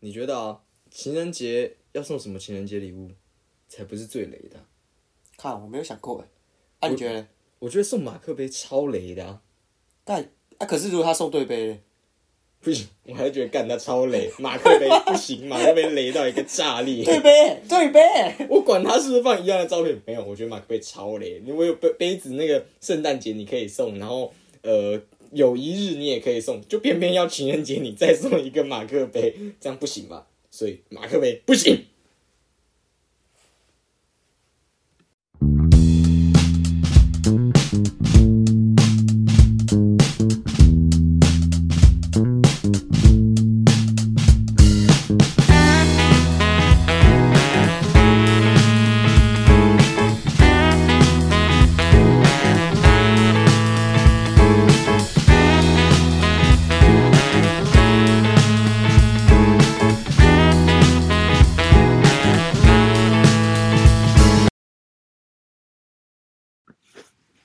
你觉得啊，情人节要送什么情人节礼物才不是最雷的啊、看我没有想过哎，啊你觉得呢？我觉得送马克杯超雷的啊！但啊可是如果他送对杯呢？不行，我还是觉得干他超雷，马克杯不行，马克杯雷到一个炸裂。对杯对杯，我管他是不是放一样的照片，没有，我觉得马克杯超雷。因为有杯杯子，那个圣诞节你可以送，然后呃有一日你也可以送，就偏偏要情人节你再送一个马克杯，这样不行吧？所以马克杯不行。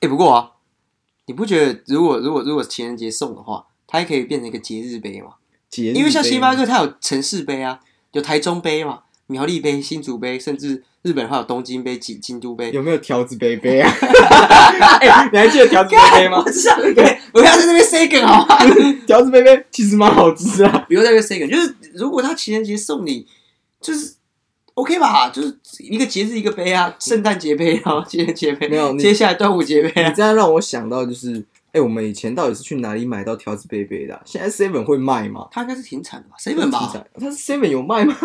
哎、不过啊，你不觉得如果如果如果情人节送的话，它还可以变成一个节日杯吗？节因为像星巴克，它有城市杯啊，有台中杯嘛，苗栗杯、新竹杯，甚至日本还有东京杯、京京都杯。有没有条子杯杯啊？哎、你还记得条子杯杯吗我？知道，对，不要在那边 say 梗好吗？条子杯杯其实蛮好吃啊。不用在那边 say 梗，就是如果他情人节送你，就是 OK 吧，就是一个节日一个杯啊，圣诞节杯，然后情人节杯，没有接下来端午节杯啊你，这样让我想到就是，哎、我们以前到底是去哪里买到条子杯杯的啊、现在 Seven 会卖吗它应该是停产的吧？seven 吧？它是 Seven 有卖吗？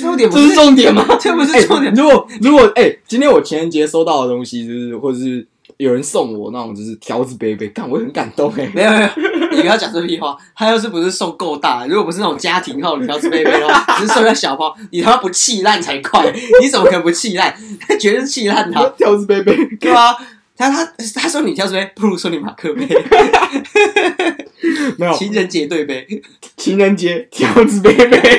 重点不这是重点吗？这不是哎重点。如果如果哎、今天我情人节收到的东西，就是或者是有人送我那种就是条子杯杯，看我会很感动哎、没有没有，你不要讲这屁话。他要是不是送够大，如果不是那种家庭号的条子杯杯的话，只是送一个小包，你他妈不气烂才怪！你怎么可能不气烂？他绝对是气烂他，条子杯杯，对啊？他他他说你条子杯，不如说你马克杯，没有情人节对杯。情人节条子杯杯。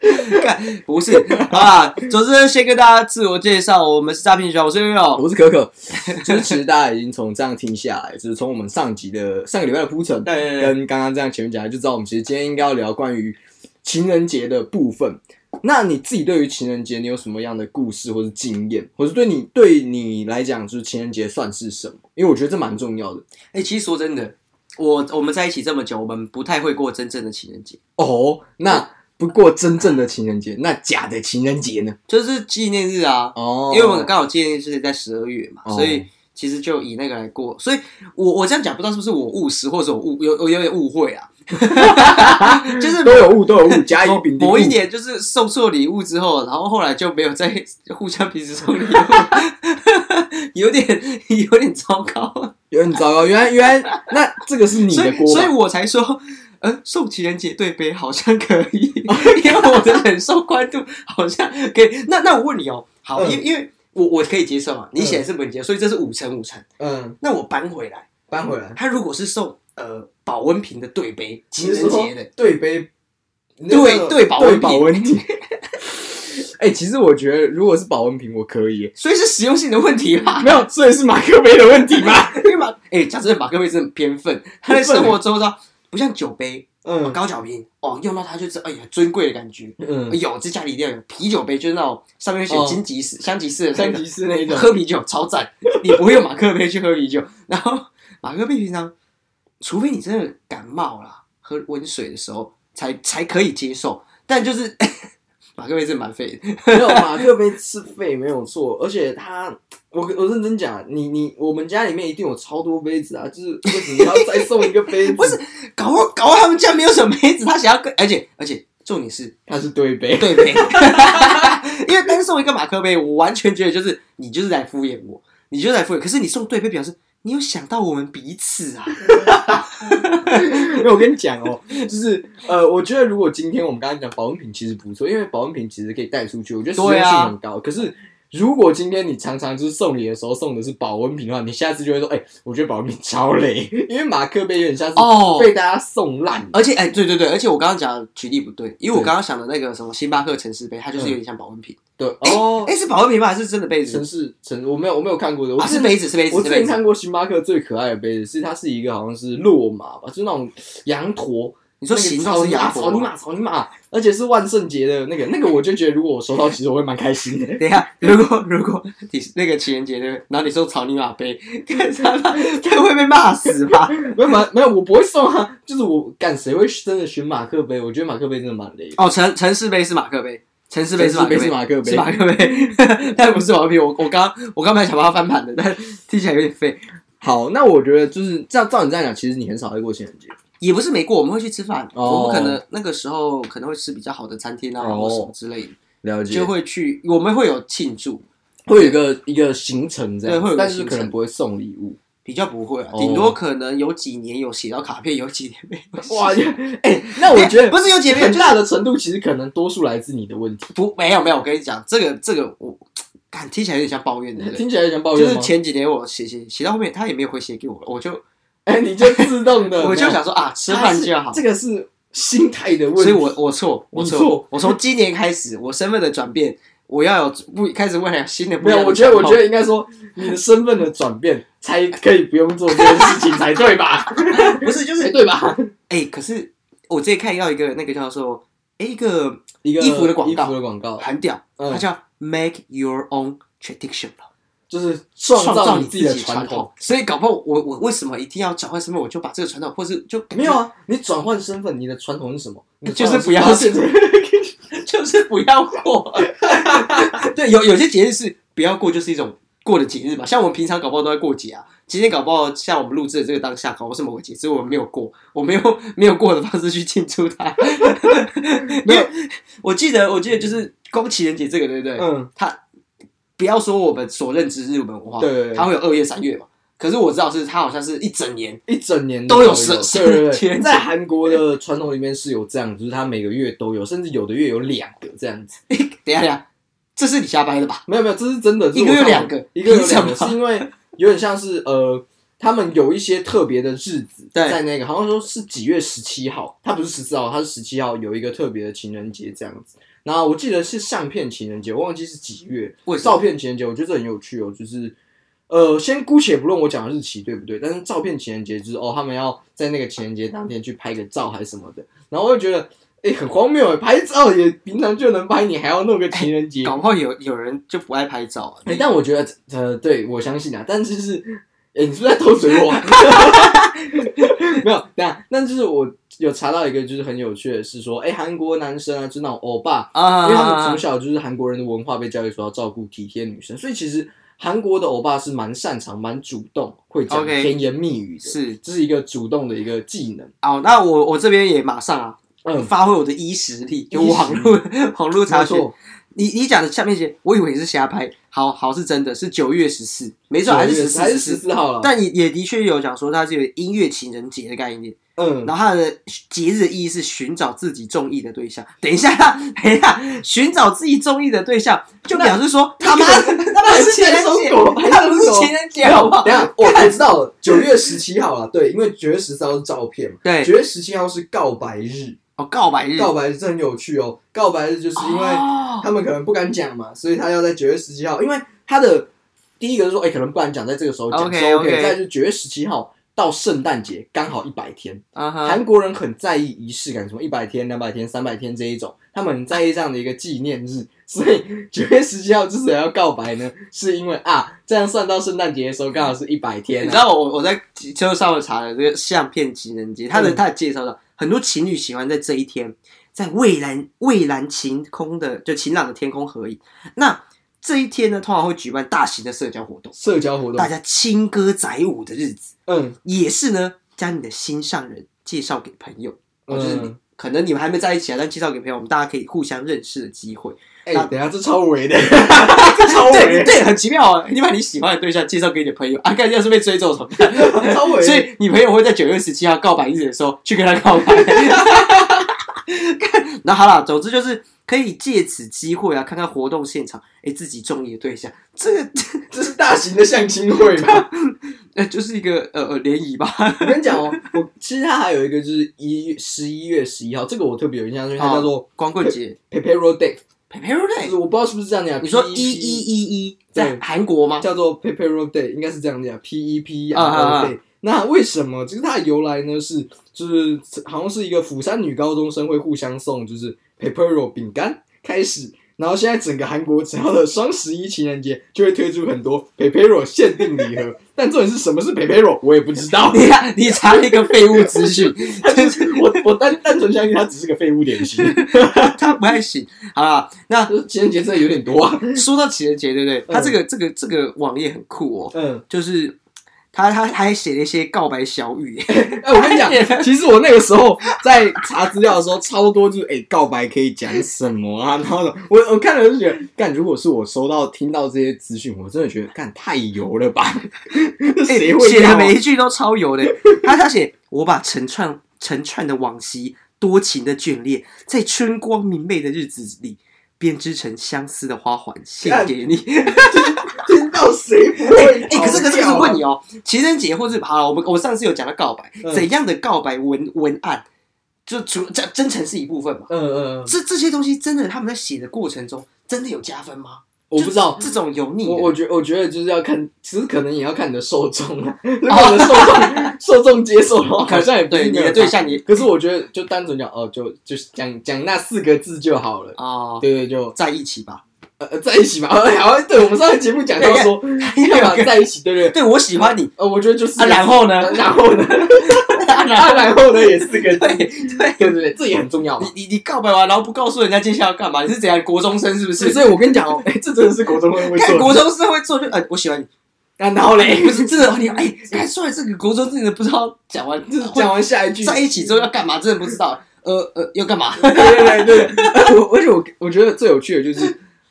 干不是啊，总之先跟大家自我介绍，我们是诈骗学校，我是悠悠。我是可可，就是其实大家已经从这样听下来，就是从我们上集的上个礼拜的铺陈，对对对跟刚刚这样前面讲的，就知道我们其实今天应该要聊关于情人节的部分。那你自己对于情人节，你有什么样的故事或是经验，或是对你对你来讲，就是情人节算是什么？因为我觉得这蛮重要的哎、其实说真的，我我们在一起这么久，我们不太会过真正的情人节，哦。那不过真正的情人节，那假的情人节呢？就是纪念日啊。哦因为我们刚好纪念日是在十二月嘛，哦所以其实就以那个来过。所以我我这样讲，不知道是不是我务实，或者我误有我有点误会啊。就是都有误，都有误，甲乙丙丁某一年就是送错礼物之后，然后后来就没有再 互相彼此送礼物，有点有点糟糕。有点糟糕。原来原来，那这个是你所的锅所以我才说，呃，送情人节对杯好像可以，因为我的忍受宽度好像可以。那那我问你哦，好，嗯因为因为我我可以接受嘛，你写的是不能接受，所以这是五成五成。嗯，那我搬回来，搬回来。他如果是送呃保温瓶的对杯，情人节的，对杯，对对保温保温瓶。哎、其实我觉得，如果是保温瓶，我可以。所以是实用性的问题吧？没有，所以是马克杯的问题吧？因为马哎，讲真的，马克杯真的很偏分，他在生活周遭不像酒杯、嗯高脚瓶哦，用到它就是哎呀尊贵的感觉。嗯，有，这家里一定要有啤酒杯，就是那种上面写哦金吉士、香吉士的那个三级式那一种。喝啤酒超赞，你不会用马克杯去喝啤酒。然后马克杯平常，除非你真的感冒了，喝温水的时候才才可以接受，但就是马克杯是蛮废的。没有马克杯是废没有错，而且他，我我认真讲，你你我们家里面一定有超多杯子啊，就是为什么要再送一个杯子？不是搞我搞我他们家没有什么杯子，他想要跟，而且而且重点是它是对杯。对杯，因为单送一个马克杯，我完全觉得就是你就是在敷衍我，你就是在敷衍。可是你送对杯，表示你有想到我们彼此啊。因为我跟你讲哦，就是呃，我觉得如果今天我们刚刚讲保温瓶其实不错，因为保温瓶其实可以带出去，我觉得实用性很高。可是如果今天你常常就是送礼的时候送的是保温瓶的话，你下次就会说，哎、我觉得保温瓶超累，因为马克杯有点像是哦被大家送烂。而且，哎、对对对，而且我刚刚讲的举例不对，因为我刚刚想的那个什么星巴克城市杯，它就是有点像保温瓶。对哦哎、，是保温瓶吗？还是真的杯子城？市城我没有我没有看过的，我啊，是杯子，是杯子，我之前是杯子。看过星巴克最可爱的杯子，是它是一个好像是骆马吧，就是那种羊驼，你说形状是鸭脖吗？草泥马，草泥马，而且是万圣节的那个那个，我就觉得如果我收到，其实我会蛮开心的。等一下，如果如果你那个情人节的，然后你收草泥马杯，看他会被骂死吧？没有没有，我不会送啊，就是我干谁会真的选马克杯？我觉得马克杯真的蛮雷的。哦，城城市杯是马克杯，城市杯是马克杯是马克杯是马克杯，但不是马克杯。我我刚我刚本来想把它翻盘的，但听起来有点废。好，那我觉得就是照照你这样讲，其实你很少会过情人节。也不是没过，我们会去吃饭，哦我们可能那个时候可能会吃比较好的餐厅啊，哦或什么之类的，了解就会去，我们会有庆祝，会有一个一个行程这样，对会有一个但是行程可能不会送礼物。比较不会啊，哦顶多可能有几年有写到卡片，有几年没有写。哇，哎、那我觉得不是有几年，就是很大的程度其实可能多数来自你的问题。不没有没有，我跟你讲，这个这个我，看听起来有点像抱怨的，对不对听起来像抱怨？就是前几年我写写写到后面，他也没有回写给我，我就哎、你就自动的，我就想说啊，吃饭就好。这个是心态的问题。所以我我错，我错，我从今年开始，我身份的转变，我要有不开始未来新的不没有，我觉得，我觉得应该说，你的身份的转变才可以不用做这件事情 才对吧？不是就才是对吧？哎，可是我之前看到一个那个叫做哎一个一个衣服的广告衣服的广告，很屌，嗯它叫 Make Your Own Tradition。就是创创造你自己的传统。所以搞不好我我为什么一定要转换身份，我就把这个传统，或是就没有，啊，你转换身份，你的传统是什么？你就是不要 就是不要过。对，有有些节日是不要过，就是一种过的节日嘛。像我们平常搞不好都在过节啊，今天搞不好像我们录制的这个当下，搞不好是某个节，只是我们没有过，我没有没有过的方式去庆祝它。没有，我记得我记得就是光情人节这个，对不对？嗯，它不要说我们所认知日本文化，对它会有二月、三月嘛。可是我知道是它好像是一整年，一整年都有十十对对对，情人节在韩国的传统里面是有这样，就是它每个月都有，甚至有的月有两个这样子。等一下等一下，这是你瞎掰的吧？没有没有，这是真的，一个月两个一个月两个，是因为有点像是呃，他们有一些特别的日子，在那个好像说是几月十七号，它不是十四号，它是十七号有一个特别的情人节这样子。然后我记得是相片情人节，我忘记是几月。照片情人节，我觉得这很有趣哦，就是。呃，先姑且不论我讲的日期对不对，但是照片情人节就是哦，他们要在那个情人节当天去拍个照还是什么的，然后我就觉得，哎、很荒谬哎，拍照也平常就能拍，你还要弄个情人节，搞不好有有人就不爱拍照啊。哎、但我觉得，呃，对我相信啊，但是是，哎、你是不是在偷嘴我？没有，对啊，但就是我有查到一个就是很有趣的是说，哎、韩国男生啊，就是那种欧巴，啊因为他们从小就是韩国人的文化被教育说要照顾体贴女生，所以其实韩国的欧巴是蛮擅长、蛮主动，会讲甜言蜜语的，是。这是一个主动的一个技能。哦，那我我这边也马上啊，嗯，发挥我的衣实力，就网络网络查询。你你讲的下面些，我以为是瞎拍，好好是真的，是九月十四，没错，还是十四，还是十四号了。但也也的确有讲说它是有音乐情人节的概念，嗯，然后它的节日的意义是寻找自己中意的对象。等一下，等一下，寻找自己中意的对象，就表示说他妈他妈是情人节，他不是情人节，好不好等一？下，我我知道了，九月十七号了，对，因为九月十三号是照片嘛，对，九月十七号是告白日，哦，告白日，告白日这很有趣哦。告白日就是因为哦。他们可能不敢讲嘛，所以他要在九月十七号，因为他的第一个是说，哎、可能不敢讲，在这个时候讲 OK，是 OK，OK。再就是九月十七号到圣诞节刚好一百天，啊哈韩国人很在意仪式感，什么一百天、两百天、三百天这一种，他们很在意这样的一个纪念日，所以九月十七号之所以要告白呢，是因为啊，这样算到圣诞节的时候刚好是一百天、啊，你知道我我在车上网查了这个相片情人节，他的嗯。它的介绍上，很多情侣喜欢在这一天，在蔚蓝蔚蓝晴空的就晴朗的天空合影。那这一天呢，通常会举办大型的社交活动，社交活动大，家轻歌载舞的日子，嗯，也是呢，将你的心上人介绍给朋友，嗯，就是你嗯可能你们还没在一起啊，但介绍给朋友，我们大家可以互相认识的机会。哎、那等下这超伪的，这超伪，对对，很奇妙啊！你把你喜欢的对象介绍给你的朋友啊，看要是被追走怎么办？超伪，所以你朋友会在九月十七号告白日的时候去跟他告白。那好了，总之就是可以借此机会啊，看看活动现场，哎，自己中意的对象，这个这是大型的相亲会吧？那就是一个呃呃联谊吧。我跟你讲哦，我其实它还有一个就是一十一月十一号，这个我特别有印象，因为它叫做光棍节 Day，，Pepero Day，我不知道是不是这样讲，你说一一一一在韩国吗？叫做 Pepero Day，应该是这样讲，P E P 啊啊 R 啊 O Day，那为什么？就是它的由来呢？是就是好像是一个釜山女高中生会互相送就是 Pepero 饼干开始，然后现在整个韩国只要的双十一情人节就会推出很多 Pepero 限定礼盒，但重点是什么是 Pepero 我也不知道。你看，你查了一个废物资讯，就是 我我单单纯相信他只是个废物点 心，他不太行。好了，那情人节真的有点多啊。说到情人节，对不对？他这个这个这个网页很酷哦，嗯，就是他他他还写了一些告白小语，哎、我跟你讲，其实我那个时候在查资料的时候，超多就是哎、告白可以讲什么啊？然后我我看了就觉得，干，如果是我收到听到这些资讯，我真的觉得干太油了吧？这谁会写？的每一句都超油的。他他写我把成串成串的往昔，多情的眷恋，在春光明媚的日子里。编织成相思的花环，献给你。听到谁不会、哎、可是可是可是我问你哦，哦，情人节或是好了，我们我上次有讲到告白，嗯怎样的告白文文案，就除这真诚是一部分嘛？嗯嗯嗯，这这些东西真的他们在写的过程中，真的有加分吗？我不知道。这种油腻的，我我觉我觉得就是要看，其实可能也要看你的受众啊。如果你的受众受众接受的话，好像也不对你。的对象你可是我觉得就单纯讲哦，就就是讲讲那四个字就好了。哦，对对，就在一起吧。呃呃在一起吧。呃 好，对我们上个节目讲到说干嘛 在一起，对不对？对我喜欢你呃，我觉得就是啊，然后呢？然后呢？啊然啊，后然后呢也是个字，对对，对对对，这也很重要。你你你告白完，然后不告诉人家接下来要干嘛？你是怎样国中生是不是？所以我跟你讲哦，哎，这真的是国中生会做的。国中生会做就呃，我喜欢你。啊，然后哎，嘞，不是真的，你哎，看出来这个国中真的不知道讲完就是讲完下一句，在一起之后要干嘛，真的不知道。呃呃，要干嘛？对对对对，而我而且我我觉得最有趣的就是，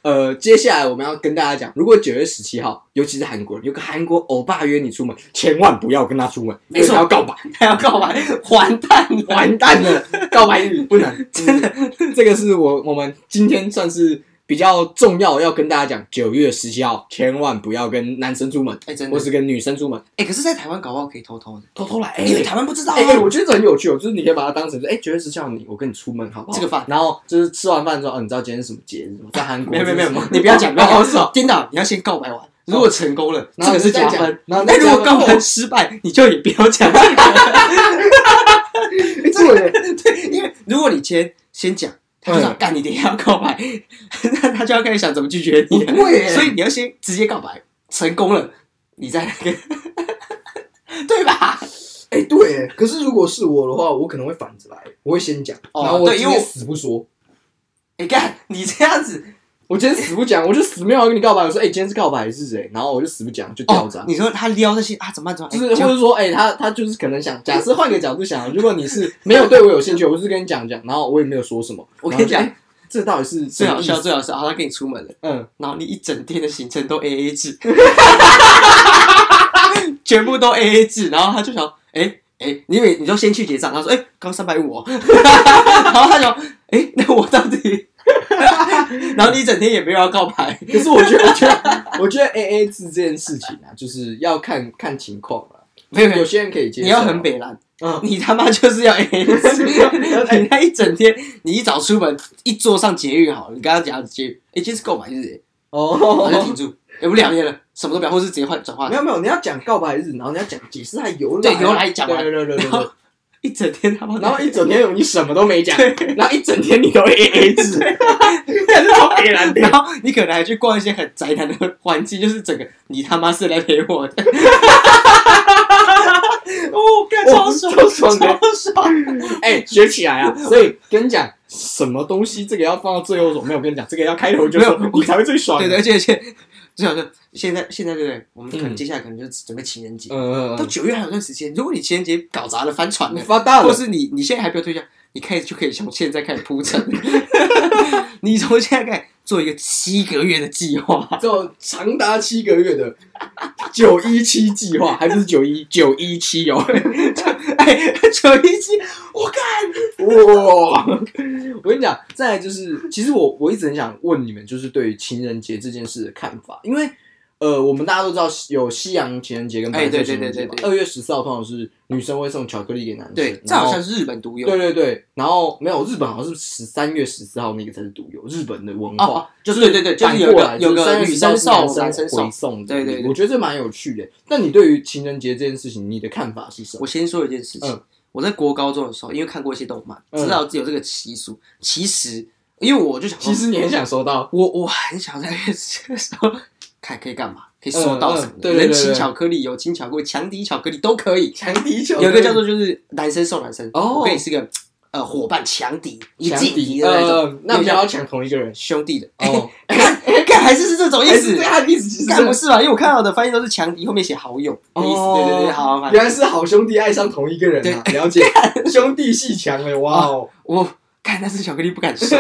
呃，接下来我们要跟大家讲，如果九月十七号，尤其是韩国人，有个韩国欧巴约你出门，千万不要跟他出门，没错。因为他要告白，他要告白，完蛋了，完蛋了，告白日不能，真的，这个是我我们今天算是比较重要要跟大家讲，九月十七号千万不要跟男生出门，哎，真的。或是跟女生出门，哎，可是，在台湾搞不好可以偷偷的，偷偷来，因为台湾不知道啊。哎、哎，我觉得这很有趣哦，就是你可以把它当成是，哎、九月十七号你我跟你出门好不好？吃个饭。然后就是吃完饭之后，哦，你知道今天是什么节日吗？在韩国没有没有没有你不要讲，不要讲，哦是哦，颠倒，你要先告白完。如果成功了，这个是加你再讲分。然后那如果告白失败，你就也不要讲。对，因为如果你先先讲，他就想干你等一下要告白，那他就要开始想怎么拒绝你了。不会。所以你要先直接告白，成功了，你再那个，对吧？哎、对。耶，可是如果是我的话，我可能会反着来，我会先讲，哦然后我死不说，你看你这样子，我今天死不讲，我就死没有要跟你告白。我说，哎、今天是告白是谁？然后我就死不讲，就掉哦。，你说他撩那些啊，怎么办？怎么办？就是，哎或者说，哎、他他就是可能想，假设换个角度想，如果你是没有对我有兴趣，我就是跟你讲讲，然后我也没有说什么，我跟你讲这到底是最好笑，最好笑，好，他跟你出门了。嗯，然后你一整天的行程都 A A 制，全部都 A A 制，然后他就想，哎、哎、你每你就先去结账，他说，哎、刚三百五，哦。然后他就，哎、那我到底，然后你一整天也没有要告白，可是我觉得，我觉得，我觉得 A A 制这件事情啊，就是要看看情况了。没有没有，有些人可以接受，你要很北蓝，嗯，你他妈就是要 A A 制，你那一整天，你一早出门，一坐上捷运好了，你刚刚讲的捷运，哎、今天是购买日，然后就停哦，住，哎、不两天了，什么都不要，或是直接换转换没，有没有，你要讲告白日，然后你要讲解释它由来，对由来讲完。对对对对对，一整天他妈，然后一整天你什么都没讲，然后一整天你都 A A 制，超北蓝的。然后你可能还去逛一些很宅男的环境，就是整个你他妈是来陪我的，哦，干超爽，超爽的。超爽，哎、学起来啊！所以跟你讲，什么东西这个要放到最后说，没有我跟你讲，这个要开头就说没有你才会最爽。对对，而且而且最好是现在现在对不对？我们可能嗯。接下来可能就准备情人节，嗯嗯到九月还有段时间，如果你情人节搞砸了翻船了嗯，，发大了，或是你你现在还没有对象，你开始就可以从现在开始铺陈，你从现在开始做一个七个月的计划，做长达七个月的九一七计划，还不是九一九一七哦。哎，九一七，我看哇！我跟你讲，再来就是，其实我我一直很想问你们，就是对于情人节这件事的看法，因为呃，我们大家都知道有西洋情人节跟白色情人节。二月十四号通常是女生会送巧克力给男生，对，这好像是日本独有。对对对，然后没有日本好像是十三月十四号那个才是独有日本的文哦化，哦，就对对对，就是有个有就是3个女月10号生送，男生送回。送的，对对对我觉得这蛮有趣的。那你对于情人节这件事情，你的看法是什么？我先说一件事情，嗯我在国高中的时候，因为看过一些动漫，嗯知道有这个习俗。其实，因为我就想说，其实你很想收到，我我很想在月子的时候看可以干嘛，可以收到什么？嗯嗯的，人对对对对。情巧克力、友情巧克力、强敌巧克力都可以。强敌球有一个叫做就是男生送男生，哦。我可以是个呃伙伴强敌，一强劲敌敌，的那呃种，，那不要抢同一个人？兄弟的。哦，看看还是是这种意思。还是这，他的意思其实不是吧？因为我看到的翻译都是强敌，后面写好友的意思。哦对对对，好，反正原来是好兄弟爱上同一个人啊，了解，兄弟戏强哎，哇哦，我看那是巧克力不敢收。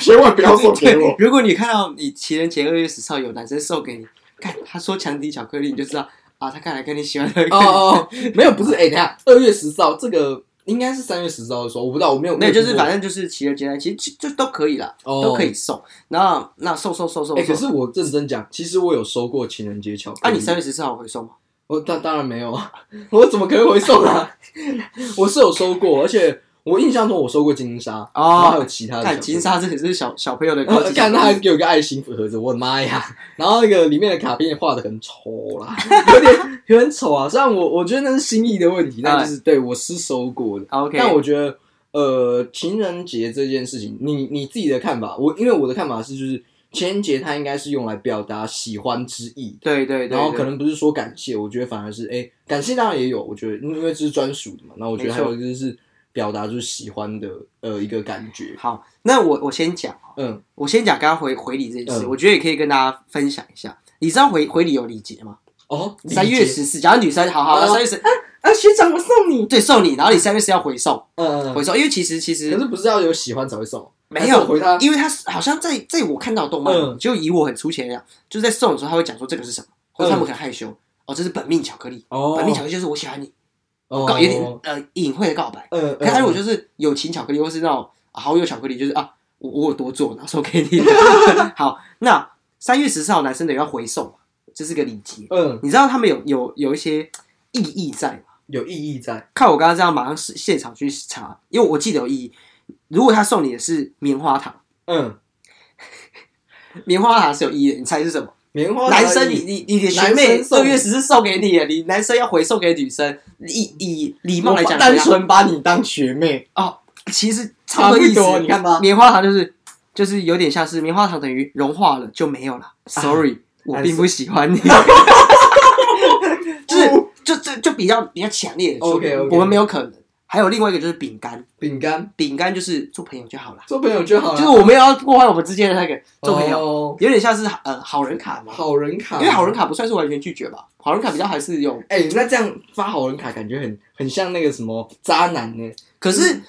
千万不要送给我，如果你看到你情人节二月十号有男生送给你，看他说强敌巧克力，你就知道啊，他看来跟你喜欢的哦哦，没有，不是，哎，等下，二月十四号这个应该是三月十四号的时候，我不知道，我没有，那就是反正，就是情人节那，其实就就都可以啦，哦都可以送。然后那送送送送哎，可，是我认真讲，其实我有收过情人节巧克啊，力，你三月十四号会送吗？我当当然没有啊，我怎么可能回送啊？我是有收过，而且我印象中我收过金沙，然后还有其他的金沙这也是小小朋友的看 他还给我个爱心盒子，我的妈呀！然后那个里面的卡片画的很丑啦，有点有点丑啊。虽然我我觉得那是心意的问题，但就是对我是收过的。OK，但我觉得，呃，情人节这件事情，你你自己的看法，我因为我的看法是，就是情人节它应该是用来表达喜欢之意的。对对对，然后可能不是说感谢，我觉得反而是哎、感谢当然也有，我觉得因为这是专属的嘛。那我觉得还有就是表达就是喜欢的呃一个感觉。好，那我我先讲哦，嗯，我先讲刚刚回回礼这件事，嗯我觉得也可以跟大家分享一下。你知道回回礼有礼节吗？哦，三月十四，假如女生好好，哦三月十啊，学长我送你。对送你，然后你三月四要回送嗯，回送，因为其实其实可是不是要有喜欢才会送？没有还是我回他。因为他是好像在在我看到的动漫，嗯就以我很粗浅来讲，就是在送的时候他会讲说这个是什么，或者他们很害羞，哦，这是本命巧克力，哦本命巧克力就是我喜欢你，哦告有点呃隐晦的告白。嗯，可是他如果就是友情巧克力，或是那种好友巧克力，就是啊我我有多做，然后送给你。好，那三月十四号男生的要回送嘛，这是个礼节。嗯你知道他们有有有一些意义在吗？有意义在。看我刚刚这样，马上是现场去查，因为我记得有意义。如果他送你的是棉花糖，嗯，棉花糖是有意义的，你猜是什么？棉花男生，你你你的学男妹二月十四送给你，你男生要回送给女生，以以礼貌来讲，单纯把你当学妹，哦，其实差不多你看吧。棉花糖就是就是有点像是棉花糖等于融化了就没有了。Sorry，我并不喜欢你。就是就就就比较比较强烈的说 OK，OK。我们没有可能。还有另外一个就是饼干，饼干，饼干就是做朋友就好了，做朋友就好了。就是我们要破坏我们之间的那个做朋友，哦有点像是呃好人卡嘛。好人卡，因为好人。卡不算是完全拒绝吧，好人卡比较还是有，哎，那这样发好人卡，感觉很很像那个什么渣男呢？可是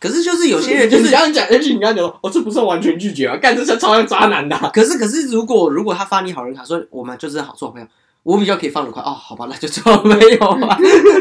可是就是有些人就是你刚刚讲，而且你刚刚讲说，哦，这不算完全拒绝啊，干这像超像渣男的啊。可是可是，如果如果他发你好人卡，说我们就是好做朋友，我比较可以放得快哦，好吧，那就做朋友吧。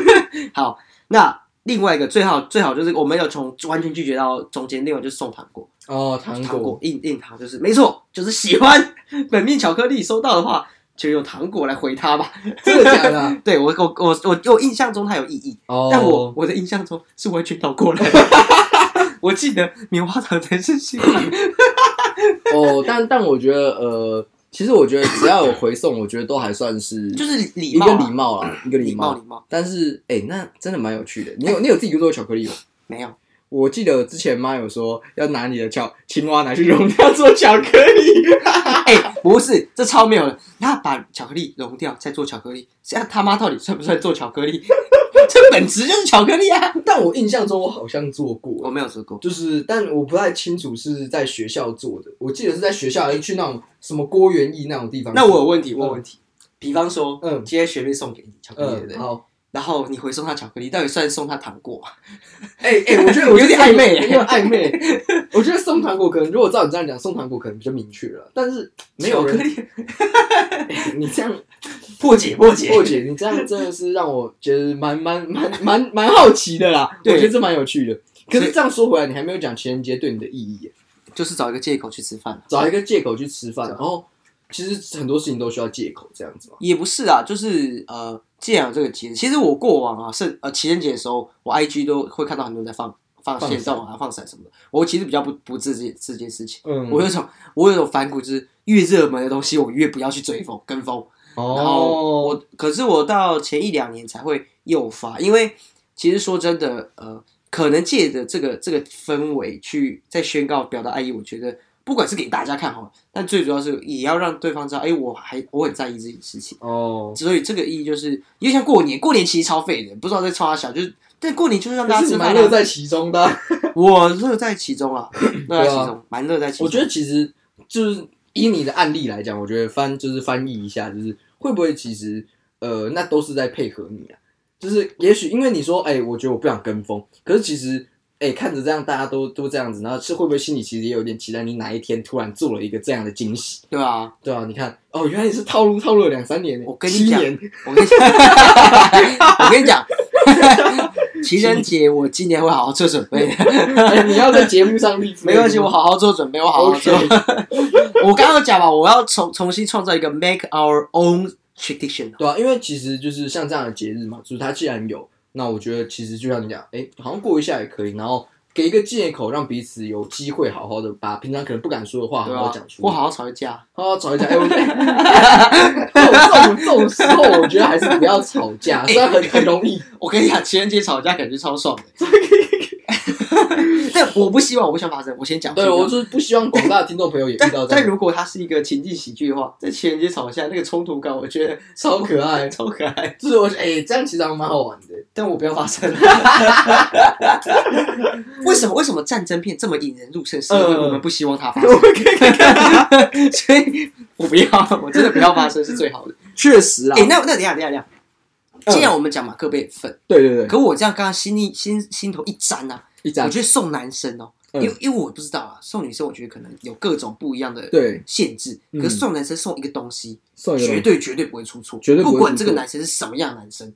好，那另外一个最好最好就是我们要从完全拒绝到中间，另外就是送糖果，哦，糖糖果硬硬糖就是没错，就是喜欢本命巧克力收到的话，就用糖果来回他吧。真的假的啊？对我我我我我印象中它有意义，哦但我我的印象中是完全倒过来的。我记得棉花糖才是喜欢。哦，但但我觉得呃，其实我觉得只要有回送，我觉得都还算是 就是礼一个礼貌啦，一个礼貌礼貌礼。貌但是哎、那真的蛮有趣的。你有你有自己做巧克力吗？没有。我记得之前妈有说要拿你的巧青蛙拿去融掉做巧克力，哎、不是，这超没有的。他把巧克力融掉，再做巧克力，这样他妈到底算不算做巧克力？这本质就是巧克力啊！但我印象中我好像做过我，没有做过，就是但我不太清楚是在学校做的。我记得是在学校去那种什么郭元义那种地方。那我有问题，我有问题。比方说，嗯今天学妹送给你巧克力，对不嗯，对？好，然后你回送他巧克力，到底算送他糖果吗？哎哎、我觉得 我有点暧昧有点暧昧。我觉得送糖果可能，如果照你这样讲，送糖果可能比较明确了，但是没有人 你这样 破解破解破解，你这样真的是让我觉得蛮蛮蛮蛮蛮好奇的啦。我对觉得这蛮有趣的。可是这样说回来，你还没有讲情人节对你的意义。就是找一个借口去吃饭。找一个借口去吃饭，然后其实很多事情都需要借口这样子嘛。也不是啊，就是呃，既然有这个节日，其实我过往啊，是呃情人节的时候，我 IG 都会看到很多人在放放放线动啊、放闪什么的。我其实比较不不自这这件事情，嗯我有种我有种反骨，就是越热门的东西，我越不要去追风跟风。然后哦，我，可是我到前一两年才会诱发，因为其实说真的，呃，可能借着这个这个氛围去在宣告表达爱意，我觉得不管是给大家看好，但最主要是也要让对方知道，哎，我还我很在意这件事情。哦，所以这个意义就是，因为像过年，过年其实超费的，不知道在冲他小，就是但过年就是让大家。蛮乐在其中的啊。我乐在其中啊，乐在其中，蛮乐在其中。我觉得其实就是以你的案例来讲，我觉得翻就是翻译一下，就是会不会其实呃，那都是在配合你啊？就是也许因为你说，哎、我觉得我不想跟风，可是其实。哎、看着这样，大家都都这样子，然后是会不会心里其实也有点期待你哪一天突然做了一个这样的惊喜？对啊，对啊，你看，哦，原来你是套路套路了两三年，我跟你讲，我跟你讲，我跟你讲，情人节我今年会好好做准备你要在节目上立没关系，我好好做准备，我好好做。我刚刚讲嘛，我要重重新创造一个 make our own tradition。对啊，因为其实就是像这样的节日嘛，就是它既然有，那我觉得其实就像你讲，哎、好像过一下也可以，然后给一个借口，让彼此有机会好好的把平常可能不敢说的话好好讲，出来，我好好吵一架。好好吵一架。哎、我觉得 这种这种这种时候，我觉得还是不要吵架，虽然很很容易。我跟你讲，情人节吵架感觉超爽的。但 我不希望，我不希望发生。我先讲。对，我就是不希望广大的听众朋友也遇但到但如果它是一个情境喜剧的话，在情人节吵架那个冲突感，我觉得超可爱。超可爱。就是我哎、这样其实还蛮好玩的。但我不要发生。为什么？为什么战争片这么引人入胜？是因为嗯我们不希望它发生。所以我不要，我真的不要发生是最好的。确实啊哎、那那等一下，等一下，等一下。嗯既然我们讲马克杯粉，对对对，可我这样刚刚心里心心头一沾啊，一张。我觉得送男生哦，嗯。因为因为我不知道啊，送女生我觉得可能有各种不一样的对限制，嗯可是送男生送一个东西，送一个绝对绝对不会出错，绝对不管出错这个男生是什么样的男生，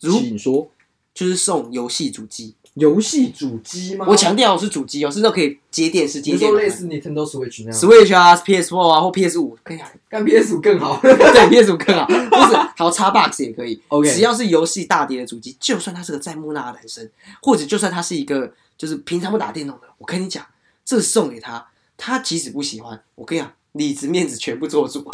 如请说。就是送游戏主机，游戏主机吗？我强调是主机哦，是那种可以接电视、接你电脑的说类似 Nintendo Switch 那样 Switch 啊、PS4 啊或 PS 五，可以啊，干 PS 更好。对 PS 五更好，或者还有 Xbox 也可以。OK 只要是游戏大碟的主机，就算他是个在木讷的男生，或者就算他是一个就是平常不打电动的，我跟你讲，这送给他，他即使不喜欢，我跟你讲，里子面子全部做主。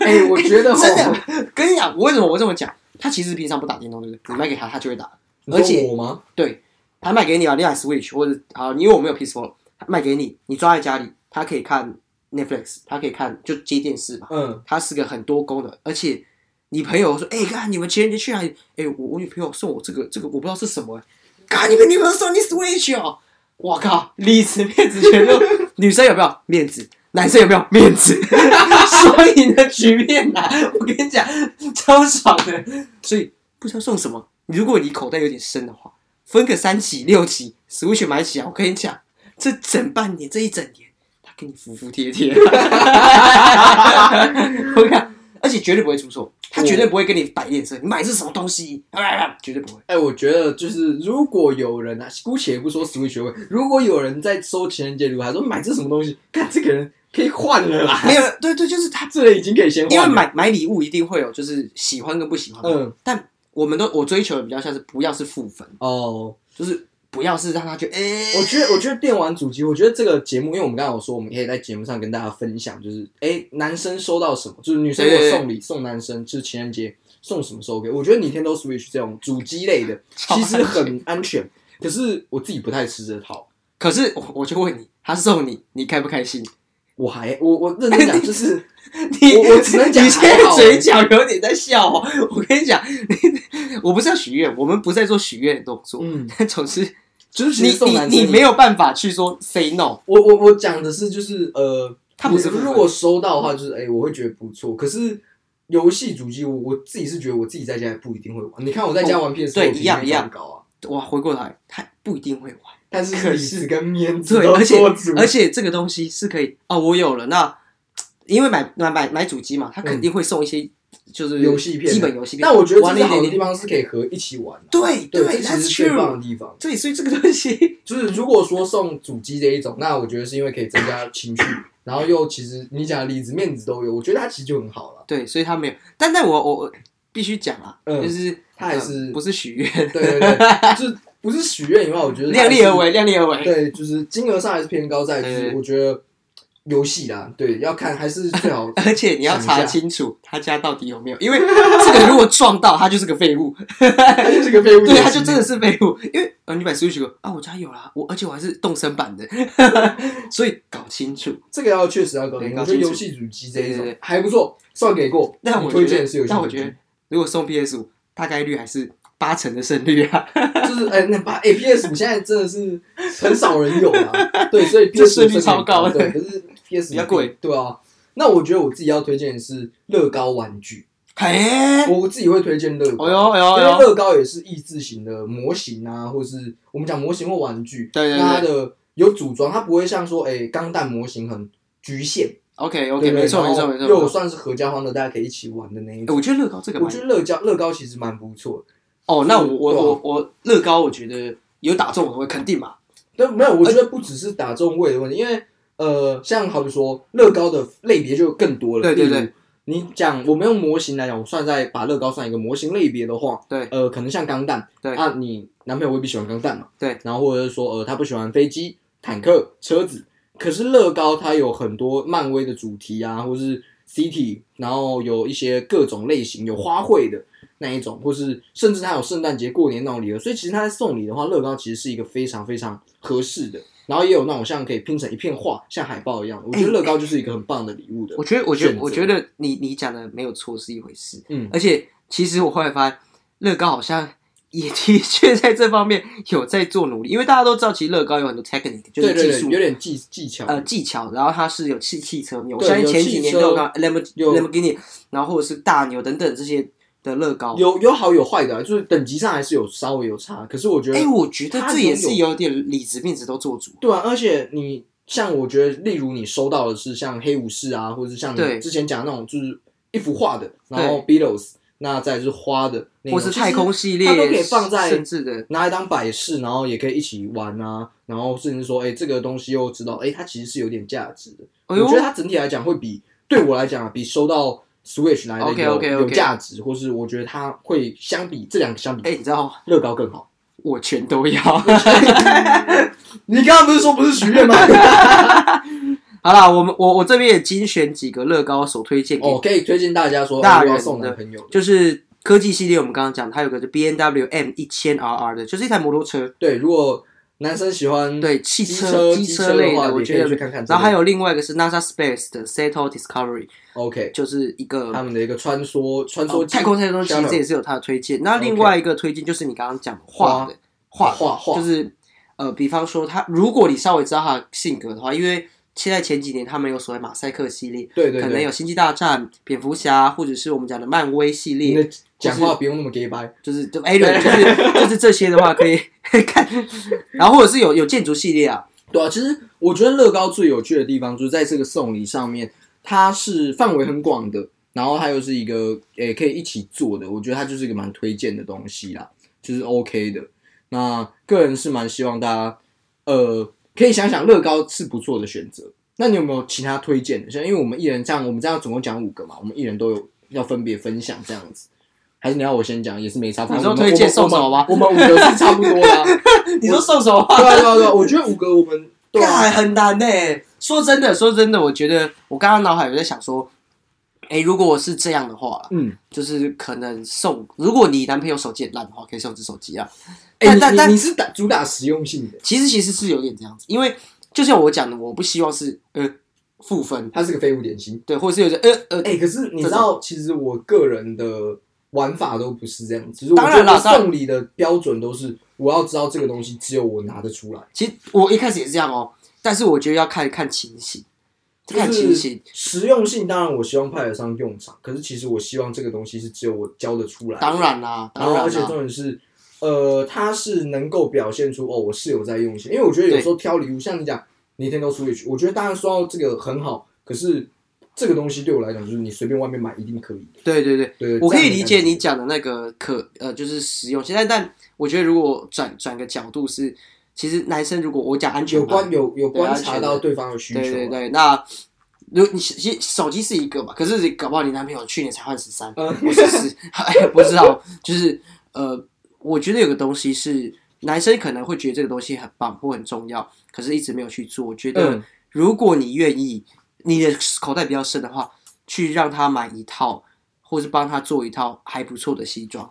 哎、我觉得 真的，跟你讲，我为什么我这么讲？他其实平常不打电动，对不对？你卖给他，他就会打。而且我吗？对，他卖给你啊，你买 Switch 或者好，因为我没有 PS4，他卖给你，你抓在家里，他可以看 Netflix，他可以看就接电视嘛，嗯，它是个很多功能，而且你朋友说，哎、看你们情人节去哪里？哎、我我女朋友送我这个这个，我不知道是什么、欸，看你们女朋友送你 Switch 哦，我靠，里子面子全都，女生有没有面子？男生有没有面子？双赢的局面呐、我跟你讲，超爽的。所以不知道送什么，如果你口袋有点深的话，分个三期六期，Switch 买起来，我跟你讲，这整半年这一整年，他给你服服帖帖。我看，而且绝对不会出错，他绝对不会跟你摆脸色。你买的是什么东西？绝对不会。哎、我觉得就是如果有人啊，姑且不说 Switch 会，如果有人在收情人节礼物，还说买这什么东西，看这个人可以换了啦，没有，对对，就是他，这人已经可以先换了，因为买买礼物一定会有就是喜欢跟不喜欢嘛。嗯但我们都我追求的比较像是不要是负分，哦，就是不要是让他觉得，哎、我觉得，我觉得电玩主机，我觉得这个节目，因为我们刚刚有说，我们可以在节目上跟大家分享，就是哎，男生收到什么，就是女生如果对送礼送男生，就是情人节送什么时候 OK？我觉得 Nintendo Switch 这种主机类的 其实很安全，可是我自己不太吃这套。可是我我就问你，他送你，你开不开心？我还我我认真讲，就是 你我我只能讲你现在嘴角有点在笑哦。我跟你讲，你我不是要许愿，我们不是在做许愿的动作。嗯，但总之，就是你你你没有办法去说 say no。我我我讲的是就是呃，他不是如果收到的话，就是哎、我会觉得不错。可是游戏主机，我我自己是觉得我自己在家也不一定会玩。你看我在家玩 PS，对一样一样高啊，哇，回过来，他不一定会玩。但是可是理智跟面子对，而且而且这个东西是可以哦，我有了，那因为买买买买主机嘛，他肯定会送一些就是游戏片基本游戏片。但我觉得玩的好的地方是可以和一起玩的。对对，这对，That's 其实是最棒。的地方。对，所以这个东西，就是如果说送主机这一种，那我觉得是因为可以增加情趣，然后又其实你讲的里子面子都有，我觉得他其实就很好了。对，所以他没有。但但我我我必须讲啊，嗯就是他还是呃不是许愿，对对对，就是不是许愿以外，我觉得量力而为，量力而为。对，就是金额上还是偏高，在就是我觉得游戏啦，对，要看还是最好 而且你要查清楚他家到底有没有，因为这个如果撞到，他就是个废物。它就是个废物，对，他就真的是废物。因为呃，你买 Switch 啊，我家有啦，我而且我还是动身版的，所以搞清楚。这个要确实要搞清楚游戏主机这一种还不错，算给过。但我推觉得荐的是游戏，但我觉得如果送 PS 五，大概率还是八成的胜率啊。就是哎，那把 A P S 五现在真的是很少人有啊，对，所以 这 PS 胜率超高的对，可是 P S 比较贵，对啊。那我觉得我自己要推荐的是乐高玩具，嘿，我自己会推荐乐高，哎呦哎呦因为哎呦，乐高也是益智型的模型啊，或是我们讲模型或玩具，对对那它的有组装，它不会像说哎钢弹模型很局限，OK 对 OK，没错没错没错。没错又算是合家欢乐，大家可以一起玩的那一种。哎我觉得乐高这个我觉得乐高乐高其实蛮不错的，哦，那我我我我乐高，我觉得有打中我会肯定嘛。但没有，我觉得不只是打中位的问题，因为呃，像好比说乐高的类别就更多了。对对对，你讲我们用模型来讲，我算在把乐高算一个模型类别的话，对呃，可能像钢弹，对啊，你男朋友未必喜欢钢弹嘛，对，然后或者是说呃，他不喜欢飞机、坦克、车子，可是乐高它有很多漫威的主题啊，或是 City，然后有一些各种类型，有花卉的。那一种，或是甚至他有圣诞节、过年那种礼盒，所以其实他在送礼的话，乐高其实是一个非常非常合适的。然后也有那种像可以拼成一片画，像海报一样，我觉得乐高就是一个很棒的礼物的。我觉得我觉得我觉得你你讲的没有错是一回事，嗯，而且其实我后来发现乐高好像。也的确在这方面有在做努力，因为大家都知道，其实乐高有很多 technique，就是技术有点技技巧。呃技巧，然后它是有汽汽车面，我对相信前几年都有看 Lamb 有 Lamborghini，然后或者是大牛等等这些的乐高。有有好有坏的啊、就是等级上还是有稍微有差。可是我觉得，哎、我觉得它这也是有点里子面子都做足。对啊，而且你像我觉得，例如你收到的是像黑武士啊，或者是像你之前讲的那种，就是一幅画的，然后 Beatles，那再就是花的或是太空系列，它都可以放在甚至的拿来当摆饰，然后也可以一起玩啊，然后甚至说，哎、这个东西又知道，哎、它其实是有点价值的。哎我觉得它整体来讲会比对我来讲啊，比收到 Switch 来的有 OK，OK，OK 有价值，或是我觉得它会相比这两个相比，哎、你知道吗乐高更好。我全都要。你刚刚不是说不是许愿吗？好啦，我们我我这边也精选几个乐高首推荐给，哦，可以推荐大家说，大人的送男朋友的。就是科技系列，我们刚刚讲，它有个是 B N W M 一千 R R 的，就是一台摩托车，对，如果男生喜欢对汽车机机车类的，我觉得也可以去。看看。然后还有另外一个是 NASA Space 的 Settle Discovery，OK，就是一个他们的一个穿梭穿哦梭太空太空机，Shuttle 这也是有他的推荐。那另外一个推荐就是你刚刚讲的画的画的画画就是呃，比方说他，如果你稍微知道他的性格的话，因为现在前几年他们有所谓马赛克系列，对对对，可能有星际大战、蝙蝠侠，或者是我们讲的漫威系列，讲话不用那么 gay 白。就是就 a l n 就是 就是这些的话可以 看，然后或者是有有建筑系列啊，对啊，其实我觉得乐高最有趣的地方就是在这个送礼上面，它是范围很广的，然后它又是一个诶、可以一起做的，我觉得它就是一个蛮推荐的东西啦，就是 OK 的。那个人是蛮希望大家呃可以想想乐高是不错的选择。那你有没有其他推荐的？像因为我们一人这样，我们这样总共讲五个嘛，我们一人都有要分别分享这样子。还是你要我先讲，也是没差。你说推荐送什么吗我们五个是差不多的啊、你说送什么 对啊对啊对啊，我觉得五个我们对啊干很难呢、说真的，说真的，我觉得我刚刚脑海有在想说，哎、如果我是这样的话，嗯，就是可能送，如果你男朋友手机很烂的话，可以送只手机啊。哎、但但但你是打主打实用性的，其实其实是有点这样子，因为就像我讲的，我不希望是呃负分，它是个废物点心。对，或者是有些呃呃，哎、可是你知道，其实我个人的玩法都不是这样，只是我当然啦觉得当然。送礼的标准都是我要知道这个东西只有我拿得出来，其实我一开始也是这样哦，但是我觉得要看看情形，看情形。实用性当然我希望派得上用场，可是其实我希望这个东西是只有我教得出来的。当然啦，当然然后而且重，点是，呃，它是能够表现出哦，我是有在用心。因为我觉得有时候挑礼物，像你讲 Nintendo Switch，我觉得当然说到这个很好，可是这个东西对我来讲，就是你随便外面买一定可以的。对对对，对，我可以理解你讲的那个可呃，就是实用性，但但我觉得如果转转个角度是，其实男生如果我讲安全有牌关有有观察到对方的需求啊，对对对，那如你其实手机是一个嘛，可是搞不好你男朋友去年才换十三，嗯或者是 哎不知道，就是呃，我觉得有个东西是男生可能会觉得这个东西很棒或很重要，可是一直没有去做。我觉得嗯如果你愿意，你的口袋比较深的话，去让他买一套，或是帮他做一套还不错的西装，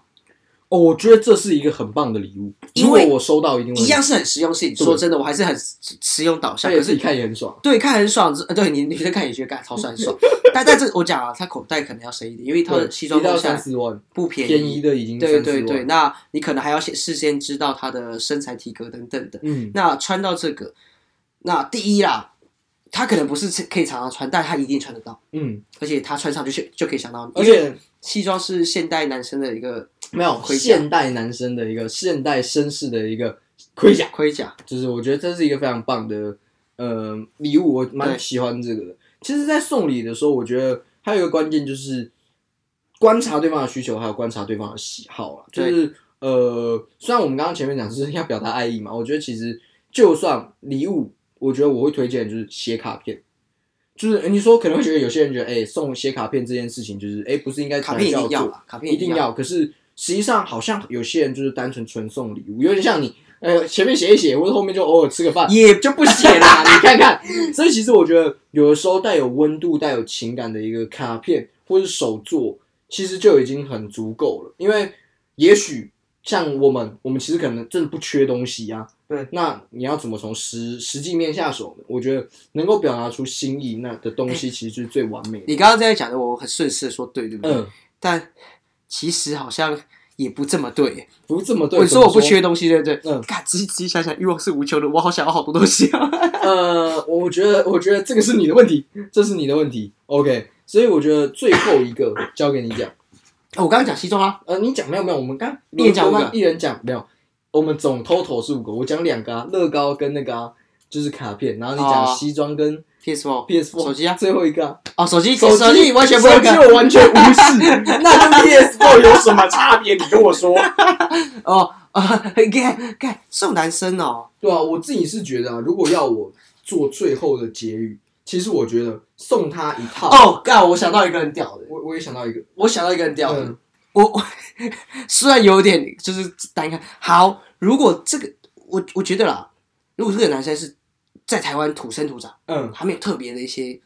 哦，我觉得这是一个很棒的礼物，因为我收到一定会一样是很实用性。说真的，我还是很实实用导向，可是而且自己看也很爽。对，看很爽，呃对你女生看也觉得干超爽 爽。但但这我讲啊，他口袋可能要深一点，因为他的西装一到弄下来三四万，不便宜，便宜的已经对对对，，那你可能还要先事先知道他的身材体格等等的。嗯，那穿到这个，那第一啦，他可能不是可以常常穿，但他一定穿得到，嗯，而且他穿上就就可以想到你，而且西装是现代男生的一个没有盔甲现代男生的一个现代绅士的一个盔甲，盔甲，就是我觉得这是一个非常棒的呃礼物，我蛮喜欢这个的。其实，在送礼的时候，我觉得还有一个关键就是观察对方的需求，还有观察对方的喜好啊。就是呃，虽然我们刚刚前面讲是要表达爱意嘛，我觉得其实就算礼物，我觉得我会推荐就是写卡片。就是呃你说可能会觉得有些人觉得，哎、送写卡片这件事情，就是哎、不是应该卡片一定要，卡片。一定要。可是实际上好像有些人就是单纯纯送礼物，有点像你呃前面写一写，或者后面就偶尔吃个饭，也就不写啦。你看看，所以其实我觉得有的时候带有温度、带有情感的一个卡片或是手作，其实就已经很足够了。因为也许像我们，我们其实可能真的不缺东西啊。对，那你要怎么从实实际面下手呢？我觉得能够表达出心意，那的东西其实就是最完美的。你刚刚在讲的，我很顺势的说对，对不对？嗯，但其实好像也不这么对。不是这么对。我说我不缺东西，对不对？嗯看仔细仔细想想，欲望是无穷的，我好想要好多东西啊。呃，我觉得，我觉得这个是你的问题，这是你的问题。OK，所以我觉得最后一个交给你讲。我刚刚讲西装啊，呃，你讲没有没有？我们刚一人讲一人讲没有？我们总 total 是五个，我讲两个啊，乐高跟那个啊，就是卡片，然后你讲哦。西装跟 PS Four PS Four 手机啊，最后一个啊，哦，手机手手机完全不会手机看我完全无视，那跟 PS Four 有什么差别？你跟我说。哦啊，看看送男生哦，对啊，我自己是觉得啊，如果要我做最后的结语，其实我觉得送他一套。，哦，干，我想到一个很屌的，我我也想到一个，我想到一个很屌的，嗯。我我虽然有点就是单看，好，如果这个我我觉得啦，如果这个男生是在台湾土生土长，嗯，他没有特别的一些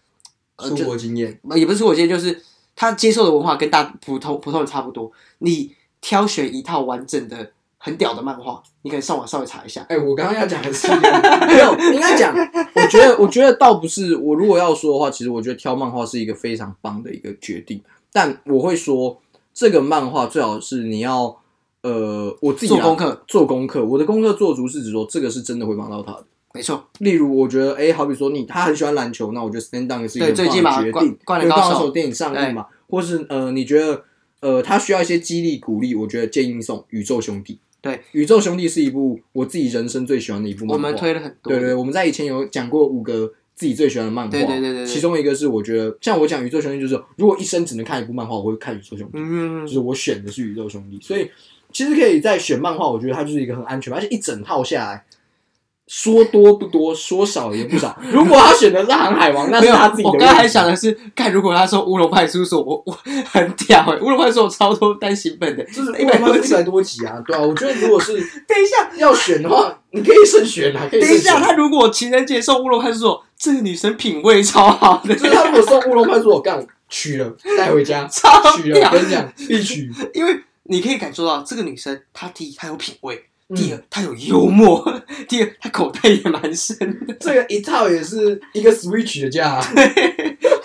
呃，生就活经验，呃也不是说我经验就是他接受的文化跟大普通普通人差不多，你挑选一套完整的很屌的漫画，你可以上网稍微查一下。哎、我刚刚要讲的是 没有，应该讲，我觉得，我觉得倒不是。我如果要说的话，其实我觉得挑漫画是一个非常棒的一个决定。但我会说，这个漫画最好是你要，呃，我自己啊做功课，做功课。我的功课做足是指说，这个是真的会帮到他的。没错，例如，我觉得，哎、好比说你他很喜欢篮球，那我觉得 Stand Down 是一个最近的决定。灌灌篮高手对灌篮电影上映嘛，或是呃，你觉得呃他需要一些激励鼓励，我觉得建议送《宇宙兄弟》。对，《宇宙兄弟》是一部我自己人生最喜欢的一部漫画。我们推了很多。对对，对我们在以前有讲过五个自己最喜欢的漫画，对对对对对其中一个是我觉得，像我讲《宇宙兄弟》，就是如果一生只能看一部漫画，我会看《宇宙兄弟》，嗯就，是我选的是《宇宙兄弟》，所以其实可以在选漫画，我觉得它就是一个很安全，而且一整套下来。说多不多，说少也不少。如果他选的是《航海王》，那是他自己的。我刚才还想的是，看如果他说乌龙派出所，我 我很屌哎、乌龙派出所有超多单行本的，就是一百多一百多集啊，对啊。我觉得如果是等一下，要选的话，你可以慎选啊，可以等一下，他如果情人节送乌龙派出所，这个女生品味超好的，就是他如果送乌龙派出所，干我取了带回家，超取了，屌我跟你讲，必取。因为你可以感受到这个女生，她第一她有品味，嗯第二他有幽默，第二他口袋也蛮深的，这个一套也是一个 Switch 的价、啊，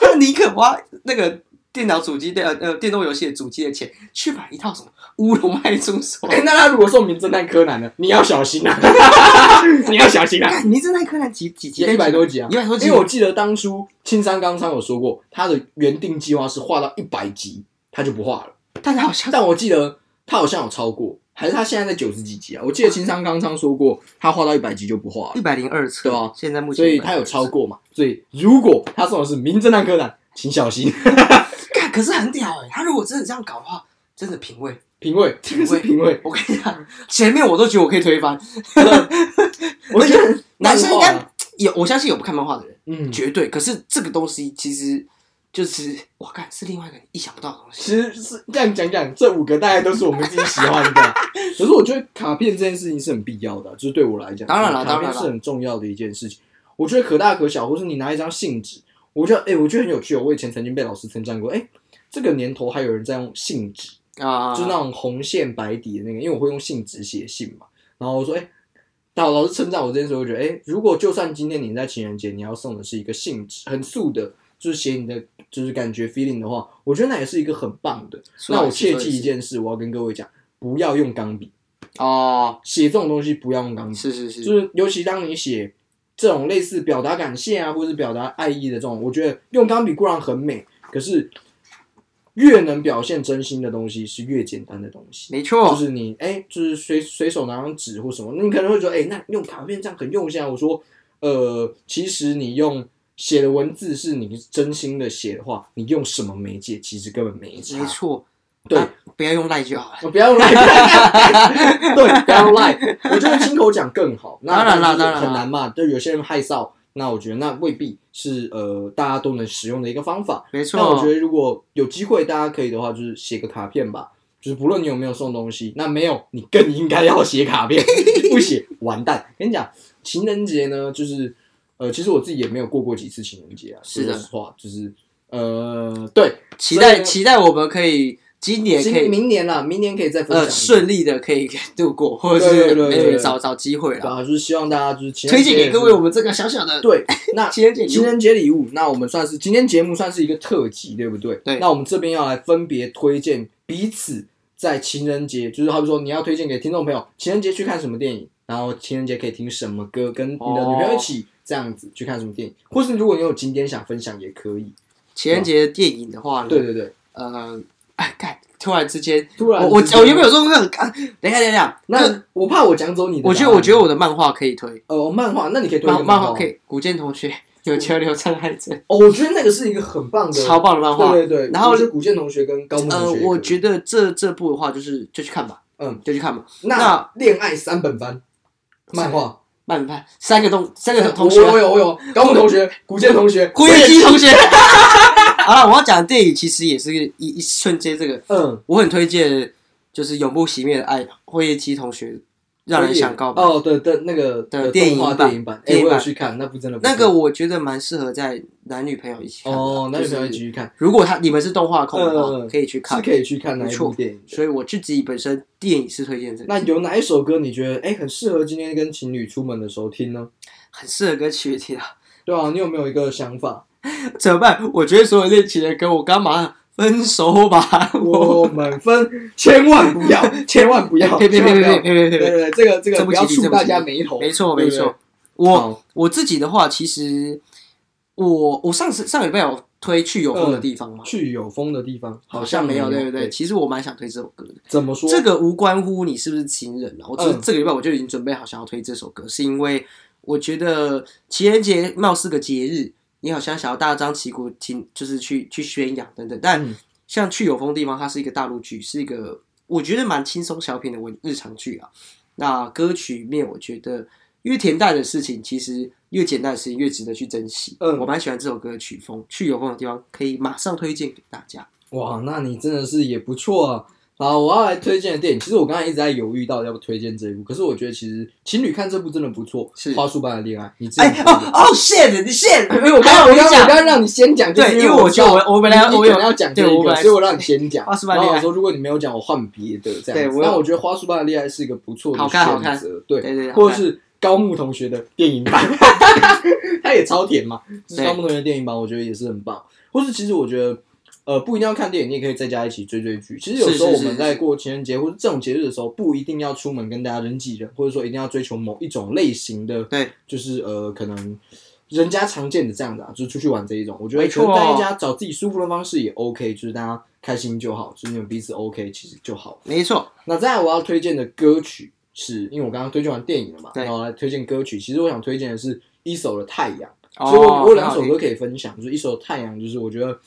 她宁可花那个电脑主机的呃呃电动游戏的主机的钱，去买一套什么乌龙派出所。哎、那他如果送名侦探柯南呢？你要小心啊！你要小心啊！名侦探柯南几几集？一百多集啊，一百多集，因为我记得当初青山刚昌有说过，他的原定计划是画到一百集，他就不画了。但是好像但我记得他好像有超过，还是他现在在九十几集啊？我记得青山刚昌说过，他画到一百集就不画了，一百零二册，对啊现在目前所以他有超过嘛？所以如果他送的是名侦探柯南，请小心 看，可是很屌哎、他如果真的这样搞的话，真的品味。品味，这个是品味。我跟你讲，前面我都觉得我可以推翻，我觉得 男生应该有，我相信有不看漫画的人，嗯，绝对。可是这个东西其实就是，我看是另外一个意想不到的东西。其实是这样讲讲，这五个大概都是我们自己喜欢的。可是我觉得卡片这件事情是很必要的啊，就是对我来讲，当然了卡片是很重要的一件事情。我觉得可大可小，或是你拿一张信纸，我觉得哎、我觉得很有趣哦。我以前曾经被老师称赞过，哎、这个年头还有人在用信纸，啊，就是那种红线白底的那个，因为我会用信纸写信嘛。然后我说，哎、老老师称赞我这件事，我觉得，哎、如果就算今天你在情人节，你要送的是一个信纸，很素的，就是写你的就是感觉 feeling 的话，我觉得那也是一个很棒的。那我切记一件事，我要跟各位讲，不要用钢笔哦，写这种东西，不要用钢笔，是是是，就是尤其当你写这种类似表达感谢啊，或是表达爱意的这种，我觉得用钢笔固然很美，可是越能表现真心的东西是越简单的东西。没错，就是你哎、就是随随手拿张纸或什么，你可能会觉得哎、那用卡片这样很用心啊。我说呃，其实你用写的文字是你真心的写的话，你用什么媒介其实根本没差。没错，对啊不要用赖就好了。我不要用赖，对，不要用赖。我觉得亲口讲更好。那当然啦但是当然啦很难嘛。就有些人害臊，那我觉得那未必是呃大家都能使用的一个方法。没错。那我觉，得如果有机会，大家可以的话，就是写个卡片吧。就是不论你有没有送东西，那没有你更应该要写卡片，不写完蛋。跟你讲，情人节呢，就是呃，其实我自己也没有过过几次情人节啊。是的。说实话，就是呃，对，期待期待我们可以今年可以明年啦，明年可以再分享呃顺利的可以 度过，或者对是找找机会啦，啊，就是希望大家就是推荐给各位我们这个小小的对，那情人节礼物。情人节礼物，那我们算是今天节目算是一个特辑，对不对？对。那我们这边要来分别推荐彼此在情人节，就是好比说你要推荐给听众朋友，情人节去看什么电影，然后情人节可以听什么歌，跟你的女朋友一起这样子去看什么电影，或是如果你有景点想分享也可以。情人节电影的话呢，对对对，呃，哎，看突然之间，突然我我之间。我原本有说很干，等一下等一下，那那我怕我讲走你的，我觉得我觉得我的漫画可以推，呃漫画，那你可以推漫漫画可以，古剑同学有交流障碍症，哦，我觉得那个是一个很棒的，超棒的漫画。对对对，然后是古剑同学跟高木呃同学。我觉得这这部的话，就是就去看吧，嗯，就去看吧。那那恋爱三本番漫画，慢拍三个同三个同学我，有我有高木同学、古剑同学、辉夜姬同学。好了，我要讲的电影其实也是一一瞬间，这个嗯，我很推荐，就是永不熄灭的爱，辉夜姬同学让人想告白。哦，对对，那个的电影电影版，哎，我有去看，那部真的不那个我觉得蛮适合在男女朋友一起看。哦，男女朋友一起去看，如果他你们是动画控的话，嗯可以去看。是可以去看那部电影。所以我自己本身电影是推荐这个，那有哪一首歌你觉得哎很适合今天跟情侣出门的时候听呢？很适合跟情侣听啊。对啊，你有没有一个想法？怎么办？我觉得所有恋情的歌，我干嘛分手吧？我们分，千万不要，千万不要，呸呸呸千万不要呸呸呸呸呸！对对对，这个这个不要触大家眉头。没错没错。我我自己的话，其实我我上次上礼拜有推去有风的地方吗？去有风的地方好像没有，对不对对？？其实我蛮想推这首歌的。怎么说？这个无关乎你是不是情人啊，我只是嗯这个礼拜我就已经准备好想要推这首歌，是因为我觉得情人节貌似个节日，你好像想要大张旗鼓，听就是去去宣扬等等。但嗯像去有风地方，它是一个大陆剧，是一个我觉得蛮轻松小品的文日常剧啊。那歌曲面，我觉得越恬淡的事情，其实越简单的事情越值得去珍惜。嗯我蛮喜欢这首歌的曲风，去有风的地方可以马上推荐给大家。哇，那你真的是也不错啊。好，我要来推荐的电影，其实我刚才一直在犹豫到底要不推荐这一部，可是我觉得其实情侣看这部真的不错，是花束般的恋爱》，你自己哎哦哦，shit，你 shit，因为我刚刚我刚你讲我刚刚让你先讲，就是对因为我觉我我我本来你我有要讲这个，对我本来所以我让你先讲。花束般的恋爱然后我说如果你没有讲，我换别的这样子。对那我觉得《花束般的恋爱》是一个不错的选择，对对对对或者是高木同学的电影版，他也超甜嘛。是高木同学的电影版，我觉得也是很棒。或是其实我觉得。呃，不一定要看电影，你也可以在家一起追追剧。其实有时候我们在过情人节或者这种节日的时候，不一定要出门跟大家人挤人，或者说一定要追求某一种类型的，对，就是呃，可能人家常见的这样的啊，就是出去玩这一种。我觉得没错可能在家找自己舒服的方式也 OK，就是大家开心就好，就是你们彼此 OK，其实就好。没错，那再来我要推荐的歌曲，是因为我刚刚推荐完电影了嘛，对然后来推荐歌曲。其实我想推荐的是一首的《太阳》，哦所以我我有两首歌可以分享，就是一首《太阳》，就是我觉得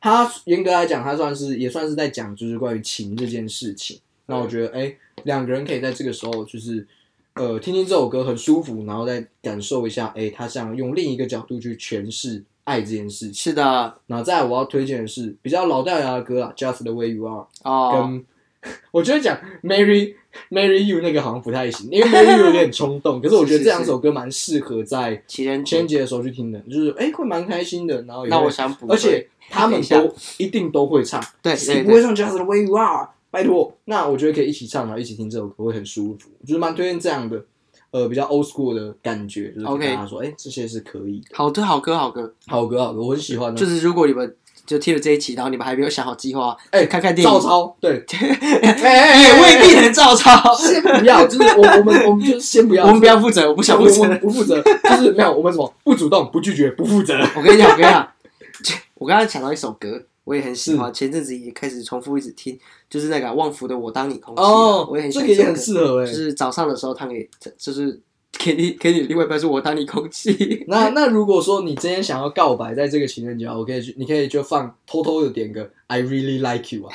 它严格来讲，他算是也算是在讲就是关于情这件事情。那我觉得，哎，两个人可以在这个时候就是呃听听这首歌很舒服，然后再感受一下，哎，他想用另一个角度去诠释爱这件事情。是的那再来我要推荐的是比较老掉牙的歌啦，《Just the Way You Are》。啊，跟 我觉得讲 Marry Marry You 那个好像不太行，因为 Marry You 有点冲动，可是我觉得 这两首歌蛮适合在情人节情人。节的时候去听的，就是哎、会蛮开心的，然后也会那我想补，而且他们都一定都会唱，对不会唱 Just the Way You Are？拜托，那我觉得可以一起唱，然后一起听这首歌会很舒服，就是蛮推荐这样的。呃，比较 old school 的感觉，就是跟 OK 大家说，哎、这些是可以的，好的好歌好歌，好歌好歌，我很喜欢。就是如果你们就听了这一期，然后你们还没有想好计划，哎看看电影照，抄，对，也 未必能照抄。先不要，就是我我们我们就先不要，我们不要负责，我不想负责。们不负责，就是没有我们什么不主动、不拒绝、不负责。我跟你讲，我跟你讲，我刚刚想到一首歌，我也很喜欢，前阵子也开始重复一直听，就是那个旺福的《我当你空气》啊，哦，我也很喜这个也很。适合哎、就是早上的时候他给，就是给你给你的另外一半是我当你空气。那那如果说你今天想要告白，在这个情人节，我可以去，你可以就放偷偷的点个 I really like you 啊，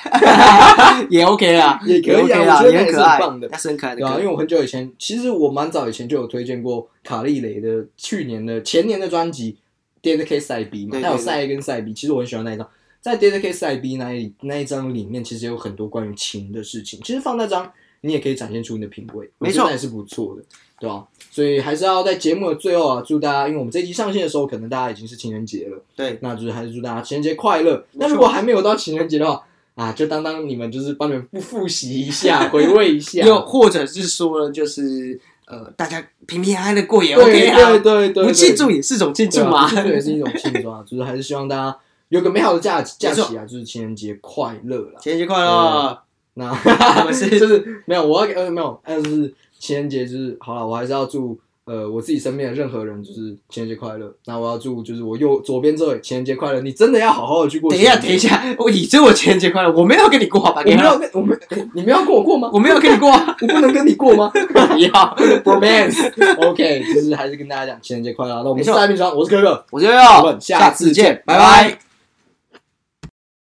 也 OK 啦，也可以啊也是很可爱很棒的，很可爱的对啊，因歌。为我很久以前，其实我蛮早以前就有推荐过卡莉蕾的去年的前年的专辑《Dead K 赛 B》嘛，对对对它有赛 A 跟赛 B，其实我很喜欢那一张。在《Dead K 赛 B》那一那一张里面，其实有很多关于情的事情。其实放那张，你也可以展现出你的品味，没错我觉得那也是不错的，对吧、所以还是要在节目的最后啊，祝大家，因为我们这一集上线的时候，可能大家已经是情人节了，对，那就是还是祝大家情人节快乐。那如果还没有到情人节的话，啊，就当当你们就是帮你们复复习一下，回味一下，又或者是说呢，就是呃，大家平平安安的过也 OK 啊，对对对，不庆祝也是种庆祝嘛不。庆祝也是一种庆祝啊，就是还是希望大家有个美好的假假期啊，就是情人节快乐啦。情人节快乐！那 我们是 就是没有，我要呃没有，但是情人节就是好了，我还是要祝呃我自己身边的任何人就是情人节快乐。那我要祝就是我右左边这位情人节快乐，你真的要好好的去过。等一下，等一，下，我你祝我情人节快乐，我没有跟你过，好吧？我没有，跟我们你们要跟我过吗？我没有跟你过，我不能跟你过吗不要。？Romance，OK，就是还是跟大家讲情人节快乐。那我们是没错大冰床，我是哥哥，我就我要们下次见拜拜拜。